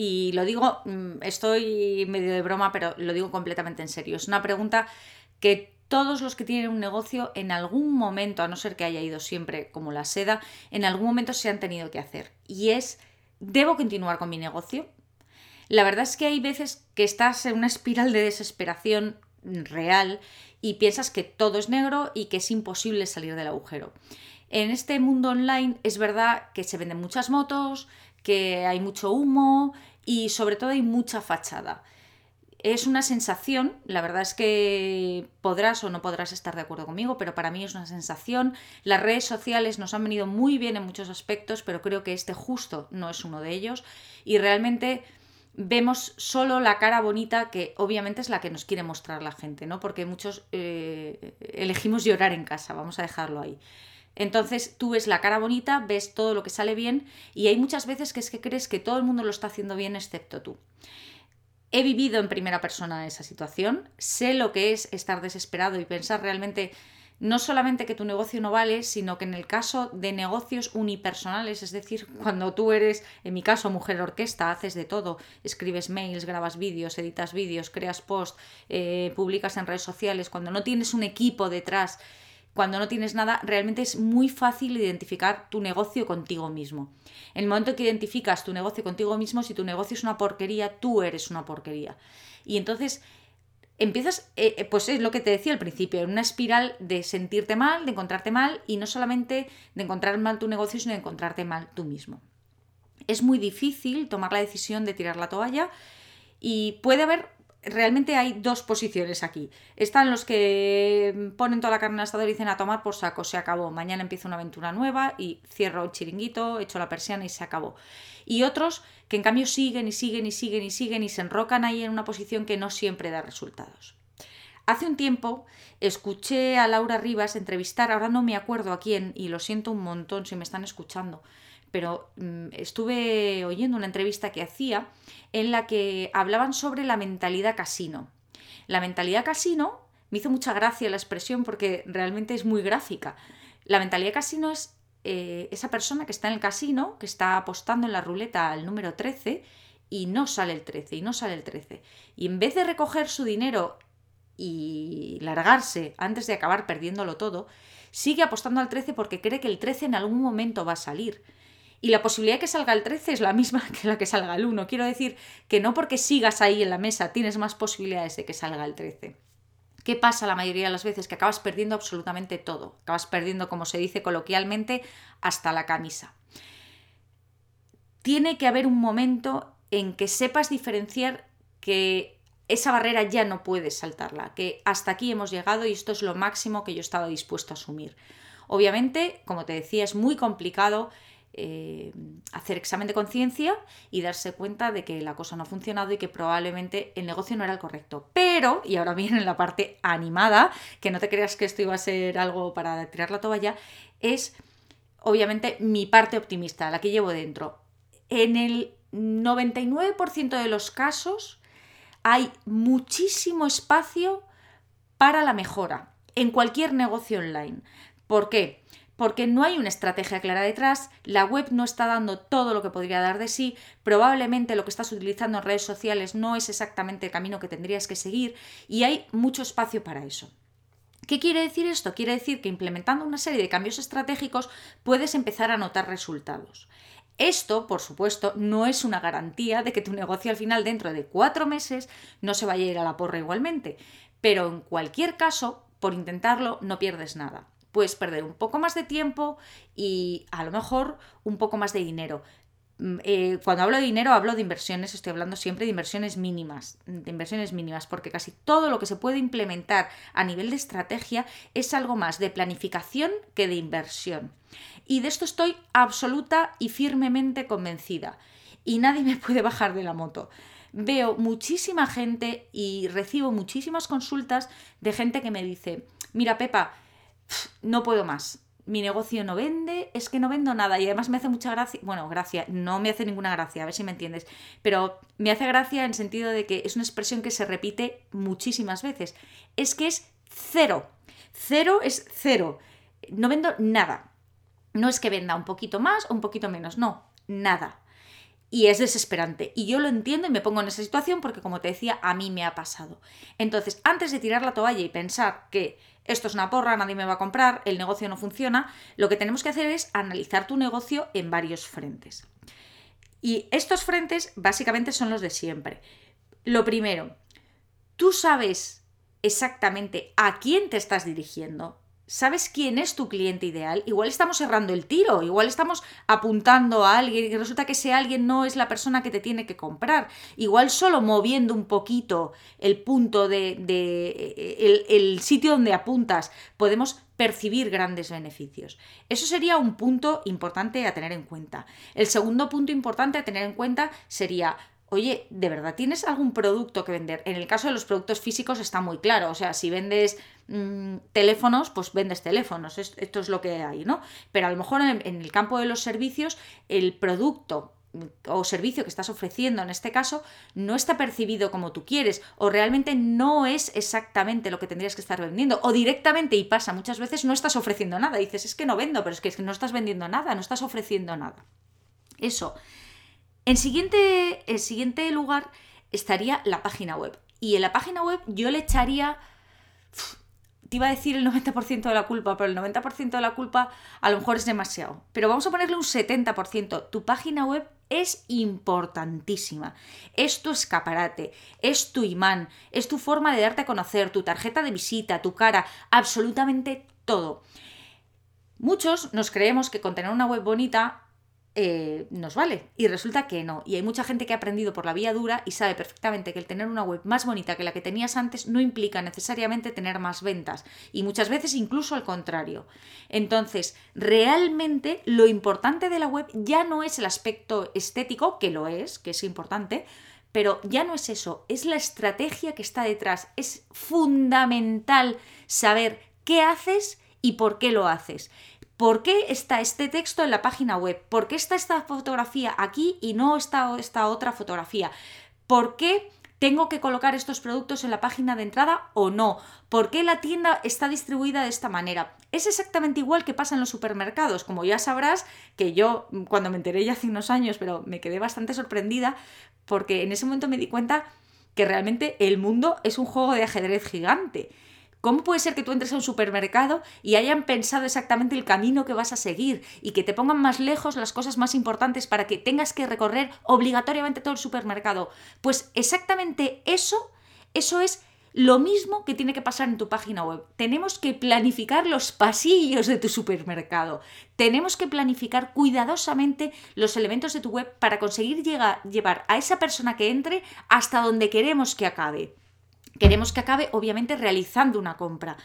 Y lo digo, mm, estoy medio de broma, pero lo digo completamente en serio. Es una pregunta que todos los que tienen un negocio en algún momento, a no ser que haya ido siempre como la seda, en algún momento se han tenido que hacer. Y es, ¿debo continuar con mi negocio? La verdad es que hay veces que estás en una espiral de desesperación real y piensas que todo es negro y que es imposible salir del agujero. En este mundo online es verdad que se venden muchas motos, que hay mucho humo y sobre todo hay mucha fachada. Es una sensación, la verdad es que podrás o no podrás estar de acuerdo conmigo, pero para mí es una sensación. Las redes sociales nos han venido muy bien en muchos aspectos, pero creo que este justo no es uno de ellos. Y realmente vemos solo la cara bonita que obviamente es la que nos quiere mostrar la gente, ¿no? Porque muchos eh, elegimos llorar en casa, vamos a dejarlo ahí. Entonces tú ves la cara bonita, ves todo lo que sale bien y hay muchas veces que es que crees que todo el mundo lo está haciendo bien excepto tú. He vivido en primera persona esa situación, sé lo que es estar desesperado y pensar realmente no solamente que tu negocio no vale, sino que en el caso de negocios unipersonales, es decir, cuando tú eres, en mi caso, mujer orquesta, haces de todo, escribes mails, grabas vídeos, editas vídeos, creas posts, eh, publicas en redes sociales, cuando no tienes un equipo detrás cuando no tienes nada, realmente es muy fácil identificar tu negocio contigo mismo. En el momento que identificas tu negocio contigo mismo, si tu negocio es una porquería, tú eres una porquería. Y entonces empiezas, eh, eh, pues es lo que te decía al principio, en una espiral de sentirte mal, de encontrarte mal y no solamente de encontrar mal tu negocio, sino de encontrarte mal tú mismo. Es muy difícil tomar la decisión de tirar la toalla y puede haber realmente hay dos posiciones aquí. Están los que ponen toda la carne el asador y dicen a tomar por saco, se acabó. Mañana empieza una aventura nueva y cierro el chiringuito, echo la persiana y se acabó. Y otros que en cambio siguen y siguen y siguen y siguen y se enrocan ahí en una posición que no siempre da resultados. Hace un tiempo escuché a Laura Rivas entrevistar, ahora no me acuerdo a quién, y lo siento un montón si me están escuchando, pero mm, estuve oyendo una entrevista que hacía en la que hablaban sobre la mentalidad casino. La mentalidad casino, me hizo mucha gracia la expresión porque realmente es muy gráfica. La mentalidad casino es eh, esa persona que está en el casino, que está apostando en la ruleta al número 13 y no sale el 13, y no sale el 13. Y en vez de recoger su dinero y largarse antes de acabar perdiéndolo todo, sigue apostando al 13 porque cree que el 13 en algún momento va a salir. Y la posibilidad de que salga el 13 es la misma que la que salga el 1. Quiero decir que no porque sigas ahí en la mesa tienes más posibilidades de que salga el 13. ¿Qué pasa la mayoría de las veces? Que acabas perdiendo absolutamente todo. Acabas perdiendo, como se dice coloquialmente, hasta la camisa. Tiene que haber un momento en que sepas diferenciar que esa barrera ya no puedes saltarla, que hasta aquí hemos llegado y esto es lo máximo que yo estaba dispuesto a asumir. Obviamente, como te decía, es muy complicado eh, hacer examen de conciencia y darse cuenta de que la cosa no ha funcionado y que probablemente el negocio no era el correcto. Pero, y ahora viene la parte animada, que no te creas que esto iba a ser algo para tirar la toalla, es obviamente mi parte optimista, la que llevo dentro. En el 99% de los casos hay muchísimo espacio para la mejora en cualquier negocio online. ¿Por qué? Porque no hay una estrategia clara detrás, la web no está dando todo lo que podría dar de sí, probablemente lo que estás utilizando en redes sociales no es exactamente el camino que tendrías que seguir y hay mucho espacio para eso. ¿Qué quiere decir esto? Quiere decir que implementando una serie de cambios estratégicos puedes empezar a notar resultados. Esto, por supuesto, no es una garantía de que tu negocio al final, dentro de cuatro meses, no se vaya a ir a la porra igualmente. Pero en cualquier caso, por intentarlo, no pierdes nada puedes perder un poco más de tiempo y a lo mejor un poco más de dinero. Mm, eh, cuando hablo de dinero hablo de inversiones, estoy hablando siempre de inversiones mínimas, de inversiones mínimas, porque casi todo lo que se puede implementar a nivel de estrategia es algo más de planificación que de inversión. Y de esto estoy absoluta y firmemente convencida. Y nadie me puede bajar de la moto. veo muchísima gente y recibo muchísimas consultas de gente que me dice, mira Pepa, no puedo más, mi negocio no vende, es que no vendo nada. Y además me hace mucha gracia, bueno, gracia, no me hace ninguna gracia, a ver si me entiendes, pero me hace gracia en sentido de que es una expresión que se repite muchísimas veces, es que es cero, cero es cero, no vendo nada, no es que venda un poquito más o un poquito menos, no, nada. Y es desesperante. Y yo lo entiendo y me pongo en esa situación porque, como te decía, a mí me ha pasado. Entonces, antes de tirar la toalla y pensar que esto es una porra, nadie me va a comprar, el negocio no funciona, lo que tenemos que hacer es analizar tu negocio en varios frentes. Y estos frentes básicamente son los de siempre. Lo primero, tú sabes exactamente a quién te estás dirigiendo sabes quién es tu cliente ideal, igual estamos cerrando el tiro, igual estamos apuntando a alguien y resulta que ese alguien no es la persona que te tiene que comprar. Igual solo moviendo un poquito el punto de, el, el sitio donde apuntas podemos percibir grandes beneficios. Eso sería un punto importante a tener en cuenta. El segundo punto importante a tener en cuenta sería oye, ¿de verdad tienes algún producto que vender? En el caso de los productos físicos está muy claro, o sea, si vendes mm, teléfonos, pues vendes teléfonos, esto es lo que hay, ¿no? Pero a lo mejor en, el campo de los servicios, el producto mm, o servicio que estás ofreciendo en este caso no está percibido como tú quieres o realmente no es exactamente lo que tendrías que estar vendiendo o directamente y pasa muchas veces no estás ofreciendo nada dices es que no vendo pero es que, es que no estás vendiendo nada no estás ofreciendo nada eso en siguiente, siguiente lugar estaría la página web. Y en la página web yo le echaría te iba a decir el 90% de la culpa, pero el 90% de la culpa a lo mejor es demasiado. Pero vamos a ponerle un 70%. Tu página web es importantísima. Es tu escaparate, es tu imán, es tu forma de darte a conocer, tu tarjeta de visita, tu cara, absolutamente todo. Muchos nos creemos que con tener una web bonita eh, nos vale. Y resulta que no. Y hay mucha gente que ha aprendido por la vía dura y sabe perfectamente que el tener una web más bonita que la que tenías antes no implica necesariamente tener más ventas. Y muchas veces incluso al contrario. Entonces, realmente lo importante de la web ya no es el aspecto estético, que lo es, que es importante, pero ya no es eso, es la estrategia que está detrás. Es fundamental saber qué haces y por qué lo haces. ¿Por qué está este texto en la página web? ¿Por qué está esta fotografía aquí y no está esta otra fotografía? ¿Por qué tengo que colocar estos productos en la página de entrada o no? ¿Por qué la tienda está distribuida de esta manera? Es exactamente igual que pasa en los supermercados. Como ya sabrás, que yo cuando me enteré ya hace unos años, pero me quedé bastante sorprendida porque en ese momento me di cuenta que realmente el mundo es un juego de ajedrez gigante ¿Cómo puede ser que tú entres a un supermercado y hayan pensado exactamente el camino que vas a seguir y que te pongan más lejos las cosas más importantes para que tengas que recorrer obligatoriamente todo el supermercado? Pues exactamente eso, eso es lo mismo que tiene que pasar en tu página web. Tenemos que planificar los pasillos de tu supermercado. Tenemos que planificar cuidadosamente los elementos de tu web para conseguir llegar, llevar a esa persona que entre hasta donde queremos que acabe. Queremos que acabe, obviamente, realizando una compra.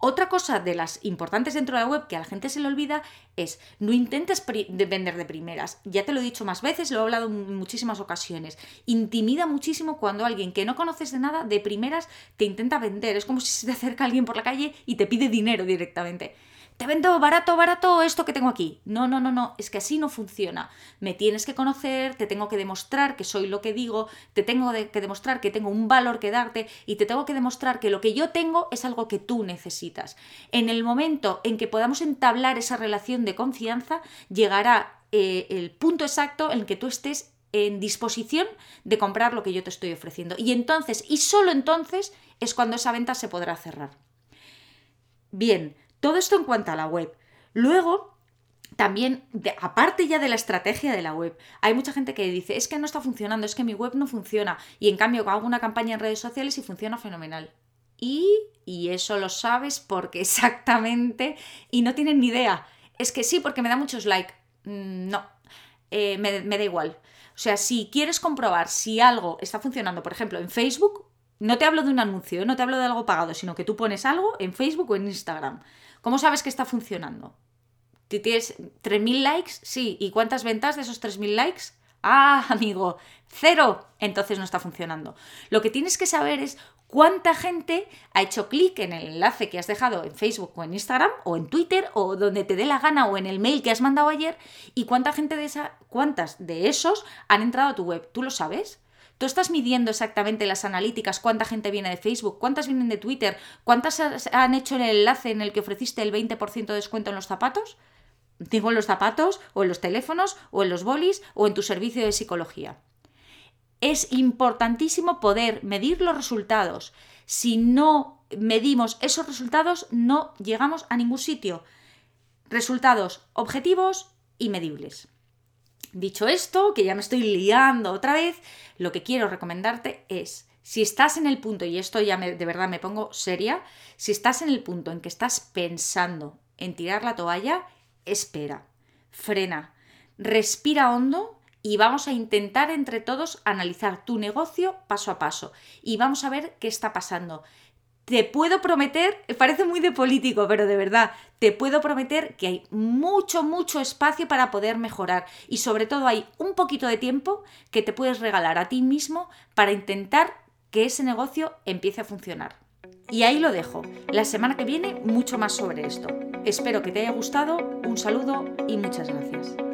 Otra cosa de las importantes dentro de la web que a la gente se le olvida es no intentes vender de primeras. Ya te lo he dicho más veces, lo he hablado en muchísimas ocasiones. Intimida muchísimo cuando alguien que no conoces de nada de primeras te intenta vender. Es como si se te acerca alguien por la calle y te pide dinero directamente te vendo barato, barato esto que tengo aquí. No, no, no, no, es que así no funciona. Me tienes que conocer, te tengo que demostrar que soy lo que digo, te tengo que demostrar que tengo un valor que darte y te tengo que demostrar que lo que yo tengo es algo que tú necesitas. En el momento en que podamos entablar esa relación de confianza, llegará eh, el punto exacto en que tú estés en disposición de comprar lo que yo te estoy ofreciendo. Y entonces, y solo entonces, es cuando esa venta se podrá cerrar. Bien, todo esto en cuanto a la web. Luego, también, aparte ya de la estrategia de la web, hay mucha gente que dice, es que no está funcionando, es que mi web no funciona, y en cambio hago una campaña en redes sociales y funciona fenomenal. Y, y eso lo sabes porque exactamente, y no tienen ni idea. Es que sí, porque me da muchos likes. Mm, no, eh, me, me da igual. O sea, si quieres comprobar si algo está funcionando, por ejemplo, en Facebook, no te hablo de un anuncio, no te hablo de algo pagado, sino que tú pones algo en Facebook o en Instagram. ¿Cómo sabes que está funcionando? ¿Tienes 3.000 likes? Sí. ¿Y cuántas ventas de esos 3.000 likes? Ah, amigo, cero, entonces no está funcionando. Lo que tienes que saber es cuánta gente ha hecho clic en el enlace que has dejado en Facebook o en Instagram o en Twitter o donde te dé la gana o en el mail que has mandado ayer y cuánta gente de esa, cuántas de esos han entrado a tu web. ¿Tú lo sabes? ¿Tú estás midiendo exactamente las analíticas cuánta gente viene de Facebook, cuántas vienen de Twitter, cuántas han hecho el enlace en el que ofreciste el 20% de descuento en los zapatos? Digo en los zapatos, o en los teléfonos, o en los bolis, o en tu servicio de psicología. Es importantísimo poder medir los resultados. Si no medimos esos resultados, no llegamos a ningún sitio. Resultados objetivos y medibles. Dicho esto, que ya me estoy liando otra vez, lo que quiero recomendarte es, si estás en el punto, y esto ya de verdad me pongo seria, si estás en el punto en que estás pensando en tirar la toalla, espera, frena, respira hondo y vamos a intentar entre todos analizar tu negocio paso a paso. Y vamos a ver qué está pasando te puedo prometer, parece muy de político, pero de verdad, te puedo prometer que hay mucho, mucho espacio para poder mejorar y sobre todo hay un poquito de tiempo que te puedes regalar a ti mismo para intentar que ese negocio empiece a funcionar. Y ahí lo dejo. La semana que viene mucho más sobre esto. Espero que te haya gustado, un saludo y muchas gracias.